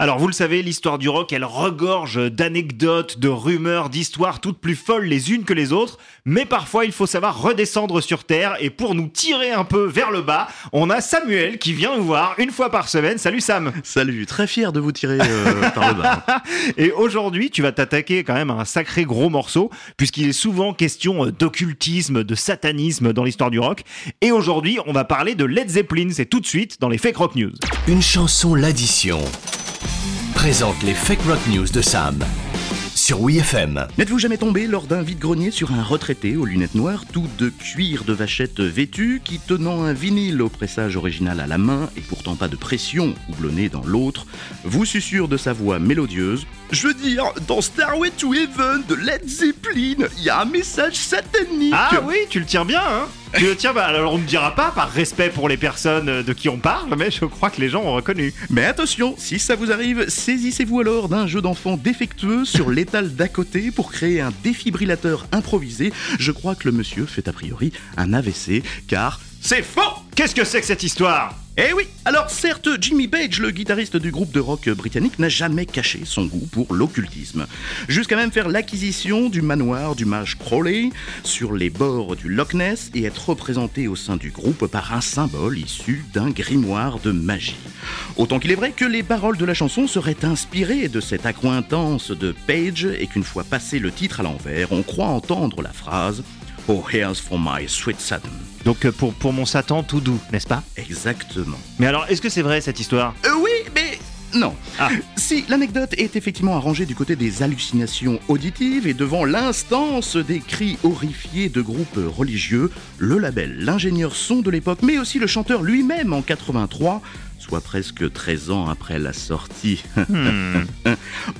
Alors vous le savez, l'histoire du rock, elle regorge d'anecdotes, de rumeurs, d'histoires toutes plus folles les unes que les autres, mais parfois il faut savoir redescendre sur Terre, et pour nous tirer un peu vers le bas, on a Samuel qui vient nous voir une fois par semaine. Salut Sam Salut, très fier de vous tirer euh, par le bas. Et aujourd'hui, tu vas t'attaquer quand même à un sacré gros morceau, puisqu'il est souvent question euh, d'occultisme, de satanisme dans l'histoire du rock. Et aujourd'hui, on va parler de Led Zeppelin, c'est tout de suite dans les Fake Rock News. Une chanson l'addition présente les Fake Rock News de Sam sur WeFM. N'êtes-vous jamais tombé lors d'un vide-grenier sur un retraité aux lunettes noires, tout de cuir de vachette vêtu, qui tenant un vinyle au pressage original à la main et pourtant pas de pression houblonnée dans l'autre, vous susurre de sa voix mélodieuse Je veux dire, dans Starway to Heaven de Led Zeppelin, il y a un message satanique Ah oui, tu le tiens bien, hein tu tiens, bah, alors on ne dira pas par respect pour les personnes de qui on parle, mais je crois que les gens ont reconnu. Mais attention, si ça vous arrive, saisissez-vous alors d'un jeu d'enfant défectueux sur l'étal d'à côté pour créer un défibrillateur improvisé. Je crois que le monsieur fait a priori un AVC, car C'est faux Qu'est-ce que c'est que cette histoire? Eh oui Alors certes, Jimmy Page, le guitariste du groupe de rock britannique, n'a jamais caché son goût pour l'occultisme. Jusqu'à même faire l'acquisition du manoir du mage Crowley sur les bords du Loch Ness et être représenté au sein du groupe par un symbole issu d'un grimoire de magie. Autant qu'il est vrai que les paroles de la chanson seraient inspirées de cette accointance de Page et qu'une fois passé le titre à l'envers, on croit entendre la phrase Oh, here's for my sweet Satan. Donc euh, pour, pour mon Satan tout doux, n'est-ce pas? Exactement. Mais alors, est-ce que c'est vrai cette histoire? Euh, oui, mais non. Ah. Si l'anecdote est effectivement arrangée du côté des hallucinations auditives et devant l'instance des cris horrifiés de groupes religieux, le label, l'ingénieur son de l'époque, mais aussi le chanteur lui-même en 83, soit presque 13 ans après la sortie,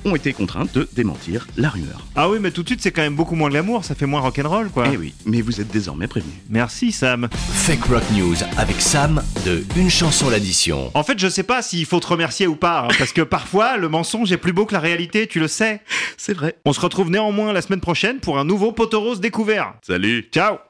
ont été contraints de démentir la rumeur. Ah oui, mais tout de suite, c'est quand même beaucoup moins glamour, ça fait moins rock'n'roll, quoi. Eh oui, mais vous êtes désormais prévenus. Merci Sam. Fake Rock News avec Sam de Une chanson l'addition. En fait, je sais pas s'il faut te remercier ou pas, hein, parce que parfois, le mensonge est plus beau que la réalité, tu le sais. C'est vrai. On se retrouve néanmoins la semaine prochaine pour un nouveau poteau rose découvert. Salut Ciao